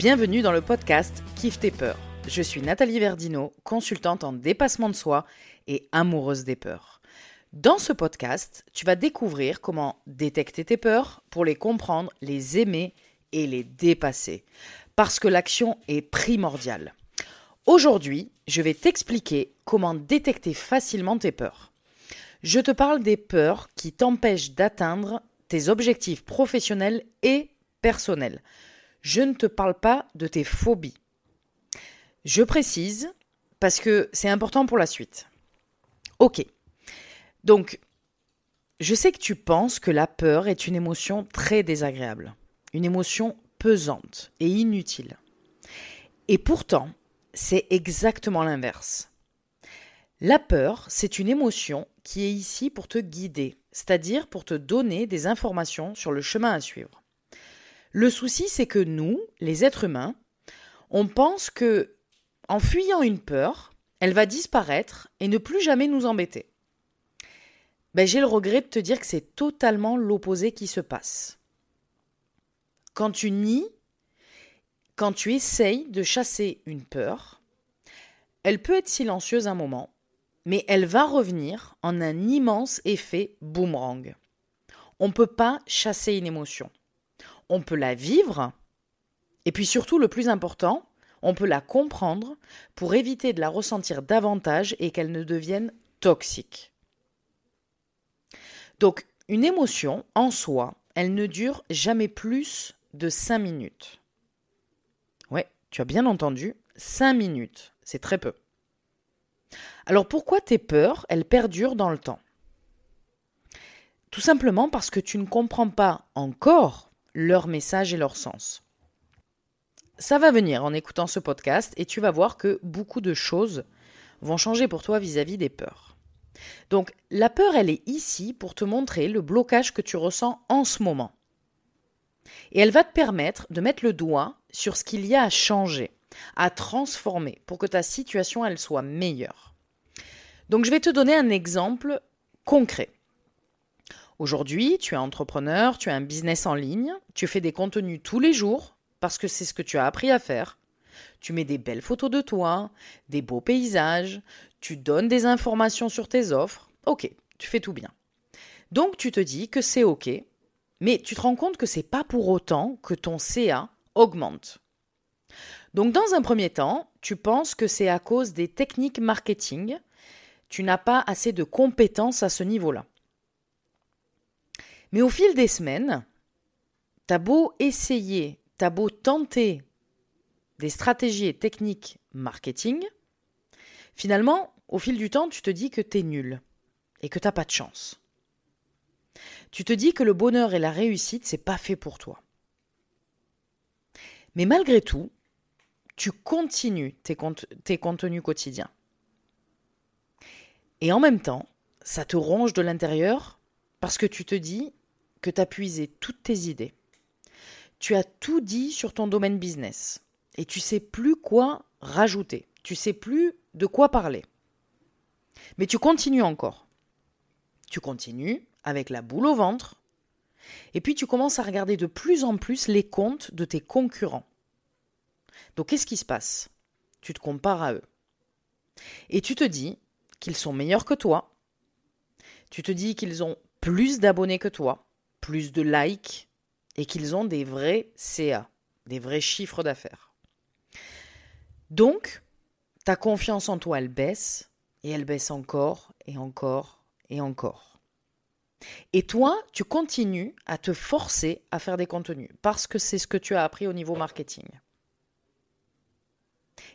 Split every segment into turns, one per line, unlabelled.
Bienvenue dans le podcast Kiffe tes peurs. Je suis Nathalie Verdino, consultante en dépassement de soi et amoureuse des peurs. Dans ce podcast, tu vas découvrir comment détecter tes peurs pour les comprendre, les aimer et les dépasser. Parce que l'action est primordiale. Aujourd'hui, je vais t'expliquer comment détecter facilement tes peurs. Je te parle des peurs qui t'empêchent d'atteindre tes objectifs professionnels et personnels. Je ne te parle pas de tes phobies. Je précise parce que c'est important pour la suite. Ok. Donc, je sais que tu penses que la peur est une émotion très désagréable, une émotion pesante et inutile. Et pourtant, c'est exactement l'inverse. La peur, c'est une émotion qui est ici pour te guider, c'est-à-dire pour te donner des informations sur le chemin à suivre. Le souci, c'est que nous, les êtres humains, on pense que, en fuyant une peur, elle va disparaître et ne plus jamais nous embêter. Ben, j'ai le regret de te dire que c'est totalement l'opposé qui se passe. Quand tu nies, quand tu essayes de chasser une peur, elle peut être silencieuse un moment, mais elle va revenir en un immense effet boomerang. On ne peut pas chasser une émotion. On peut la vivre, et puis surtout le plus important, on peut la comprendre pour éviter de la ressentir davantage et qu'elle ne devienne toxique. Donc, une émotion, en soi, elle ne dure jamais plus de 5 minutes. Ouais, tu as bien entendu, 5 minutes, c'est très peu. Alors pourquoi tes peurs, elles perdurent dans le temps? Tout simplement parce que tu ne comprends pas encore leur message et leur sens. Ça va venir en écoutant ce podcast et tu vas voir que beaucoup de choses vont changer pour toi vis-à-vis des peurs. Donc la peur, elle est ici pour te montrer le blocage que tu ressens en ce moment. Et elle va te permettre de mettre le doigt sur ce qu'il y a à changer, à transformer pour que ta situation, elle soit meilleure. Donc je vais te donner un exemple concret. Aujourd'hui, tu es entrepreneur, tu as un business en ligne, tu fais des contenus tous les jours parce que c'est ce que tu as appris à faire. Tu mets des belles photos de toi, des beaux paysages, tu donnes des informations sur tes offres. Ok, tu fais tout bien. Donc tu te dis que c'est ok, mais tu te rends compte que c'est pas pour autant que ton CA augmente. Donc dans un premier temps, tu penses que c'est à cause des techniques marketing tu n'as pas assez de compétences à ce niveau-là. Mais au fil des semaines, t'as beau essayer, t'as beau tenter des stratégies et techniques marketing, finalement, au fil du temps, tu te dis que t'es nul et que t'as pas de chance. Tu te dis que le bonheur et la réussite, c'est pas fait pour toi. Mais malgré tout, tu continues tes, tes contenus quotidiens. Et en même temps, ça te ronge de l'intérieur parce que tu te dis que tu as puisé toutes tes idées. Tu as tout dit sur ton domaine business et tu sais plus quoi rajouter. Tu sais plus de quoi parler. Mais tu continues encore. Tu continues avec la boule au ventre. Et puis tu commences à regarder de plus en plus les comptes de tes concurrents. Donc qu'est-ce qui se passe? Tu te compares à eux. Et tu te dis, qu'ils sont meilleurs que toi. Tu te dis qu'ils ont plus d'abonnés que toi, plus de likes et qu'ils ont des vrais CA, des vrais chiffres d'affaires. Donc, ta confiance en toi, elle baisse et elle baisse encore et encore et encore. Et toi, tu continues à te forcer à faire des contenus parce que c'est ce que tu as appris au niveau marketing.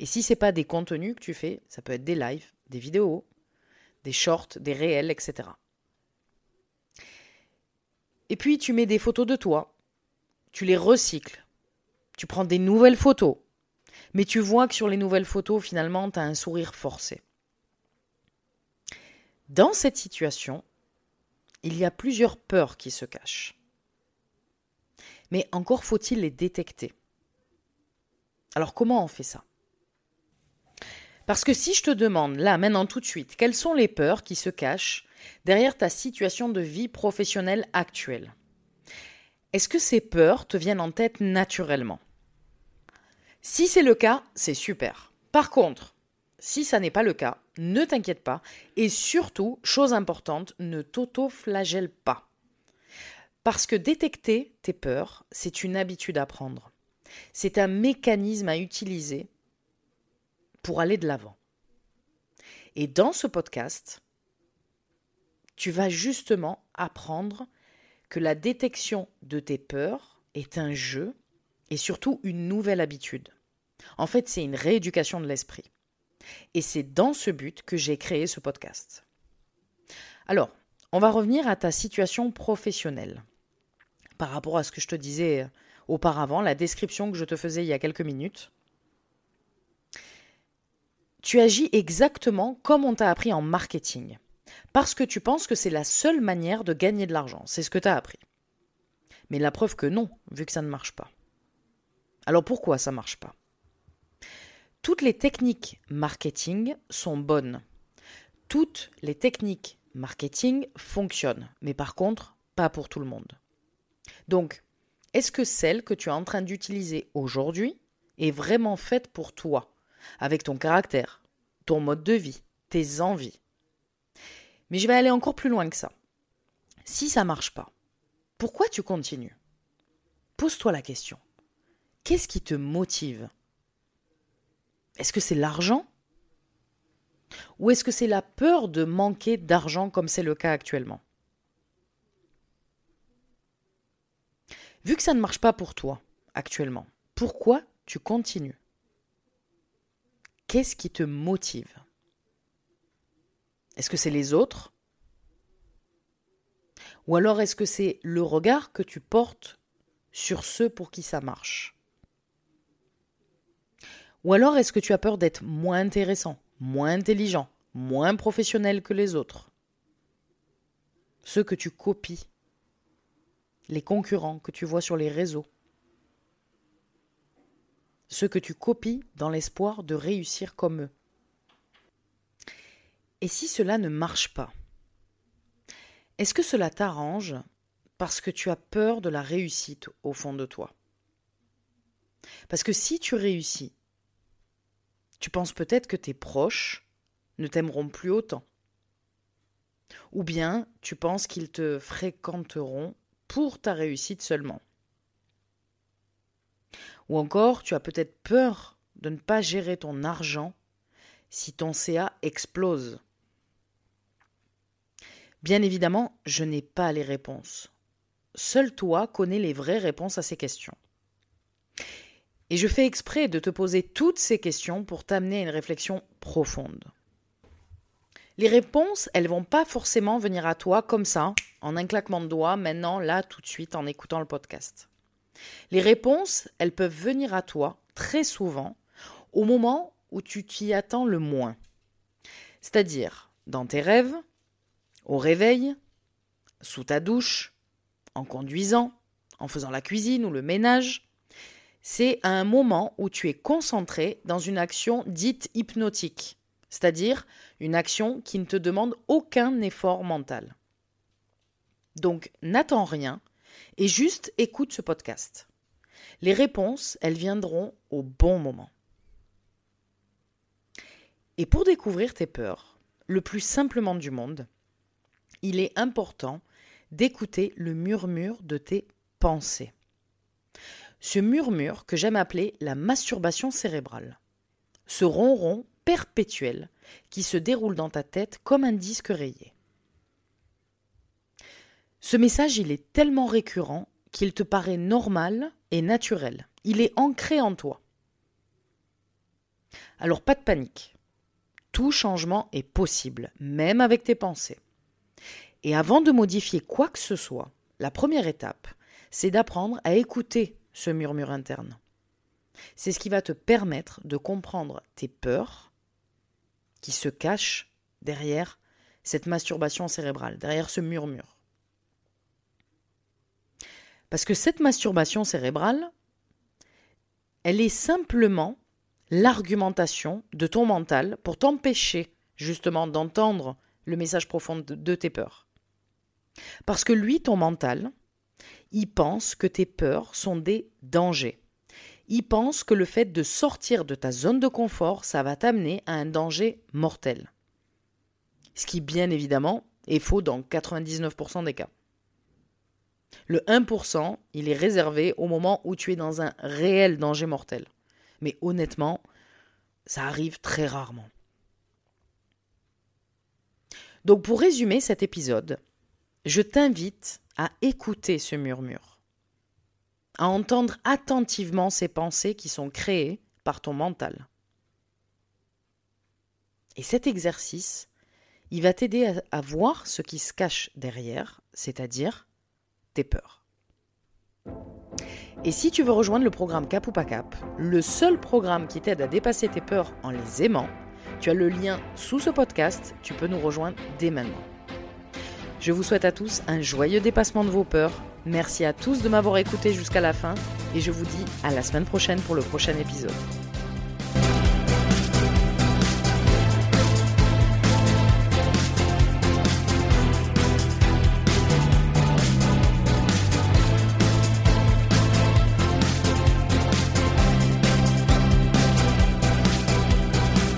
Et si ce n'est pas des contenus que tu fais, ça peut être des lives, des vidéos, des shorts, des réels, etc. Et puis tu mets des photos de toi, tu les recycles, tu prends des nouvelles photos, mais tu vois que sur les nouvelles photos, finalement, tu as un sourire forcé. Dans cette situation, il y a plusieurs peurs qui se cachent. Mais encore faut-il les détecter. Alors comment on fait ça? Parce que si je te demande, là, maintenant, tout de suite, quelles sont les peurs qui se cachent derrière ta situation de vie professionnelle actuelle Est-ce que ces peurs te viennent en tête naturellement? Si c'est le cas, c'est super. Par contre, si ça n'est pas le cas, ne t'inquiète pas et surtout, chose importante, ne t'auto-flagelle pas. Parce que détecter tes peurs, c'est une habitude à prendre. C'est un mécanisme à utiliser pour aller de l'avant. Et dans ce podcast, tu vas justement apprendre que la détection de tes peurs est un jeu et surtout une nouvelle habitude. En fait, c'est une rééducation de l'esprit. Et c'est dans ce but que j'ai créé ce podcast. Alors, on va revenir à ta situation professionnelle. Par rapport à ce que je te disais auparavant, la description que je te faisais il y a quelques minutes. Tu agis exactement comme on t'a appris en marketing, parce que tu penses que c'est la seule manière de gagner de l'argent. C'est ce que tu as appris. Mais la preuve que non, vu que ça ne marche pas. Alors pourquoi ça ne marche pas? Toutes les techniques marketing sont bonnes. Toutes les techniques marketing fonctionnent, mais par contre, pas pour tout le monde. Donc, est-ce que celle que tu es en train d'utiliser aujourd'hui est vraiment faite pour toi, avec ton caractère, ton mode de vie, tes envies? Mais je vais aller encore plus loin que ça. Si ça marche pas, pourquoi tu continues? Pose-toi la question. Qu'est-ce qui te motive? Est-ce que c'est l'argent? Ou est-ce que c'est la peur de manquer d'argent comme c'est le cas actuellement? Vu que ça ne marche pas pour toi actuellement, pourquoi tu continues? Qu'est-ce qui te motive? Est-ce que c'est les autres? Ou alors est-ce que c'est le regard que tu portes sur ceux pour qui ça marche? Ou alors est-ce que tu as peur d'être moins intéressant, moins intelligent, moins professionnel que les autres? Ceux que tu copies les concurrents que tu vois sur les réseaux, ceux que tu copies dans l'espoir de réussir comme eux? Et si cela ne marche pas Est-ce que cela t'arrange parce que tu as peur de la réussite au fond de toi? Parce que si tu réussis, tu penses peut-être que tes proches ne t'aimeront plus autant. Ou bien tu penses qu'ils te fréquenteront pour ta réussite seulement. Ou encore, tu as peut-être peur de ne pas gérer ton argent si ton CA explose. Bien évidemment, je n'ai pas les réponses. Seul toi connais les vraies réponses à ces questions. Et je fais exprès de te poser toutes ces questions pour t'amener à une réflexion profonde. Les réponses, elles vont pas forcément venir à toi comme ça, en un claquement de doigts, maintenant, là, tout de suite, en écoutant le podcast. Les réponses, elles peuvent venir à toi très souvent au moment où tu t'y attends le moins. C'est-à-dire dans tes rêves, au réveil, sous ta douche, en conduisant, en faisant la cuisine ou le ménage. C'est un moment où tu es concentré dans une action dite hypnotique, c'est-à-dire une action qui ne te demande aucun effort mental. Donc n'attends rien et juste écoute ce podcast. Les réponses, elles viendront au bon moment. Et pour découvrir tes peurs, le plus simplement du monde, il est important d'écouter le murmure de tes pensées. Ce murmure que j'aime appeler la masturbation cérébrale. Ce ronron perpétuel qui se déroule dans ta tête comme un disque rayé. Ce message, il est tellement récurrent qu'il te paraît normal et naturel. Il est ancré en toi. Alors pas de panique. Tout changement est possible, même avec tes pensées. Et avant de modifier quoi que ce soit, la première étape, c'est d'apprendre à écouter ce murmure interne. C'est ce qui va te permettre de comprendre tes peurs qui se cachent derrière cette masturbation cérébrale, derrière ce murmure. Parce que cette masturbation cérébrale, elle est simplement l'argumentation de ton mental pour t'empêcher justement d'entendre le message profond de tes peurs. Parce que lui, ton mental, il pense que tes peurs sont des dangers. ils pensent que le fait de sortir de ta zone de confort, ça va t'amener à un danger mortel. Ce qui, bien évidemment, est faux dans 99% des cas. Le 1%, il est réservé au moment où tu es dans un réel danger mortel. Mais honnêtement, ça arrive très rarement. Donc pour résumer cet épisode, je t'invite à écouter ce murmure, à entendre attentivement ces pensées qui sont créées par ton mental. Et cet exercice, il va t'aider à, voir ce qui se cache derrière, c'est-à-dire tes peurs. Et si tu veux rejoindre le programme Cap ou pas Cap, le seul programme qui t'aide à dépasser tes peurs en les aimant, tu as le lien sous ce podcast, tu peux nous rejoindre dès maintenant. Je vous souhaite à tous un joyeux dépassement de vos peurs. Merci à tous de m'avoir écouté jusqu'à la fin et je vous dis à la semaine prochaine pour le prochain épisode.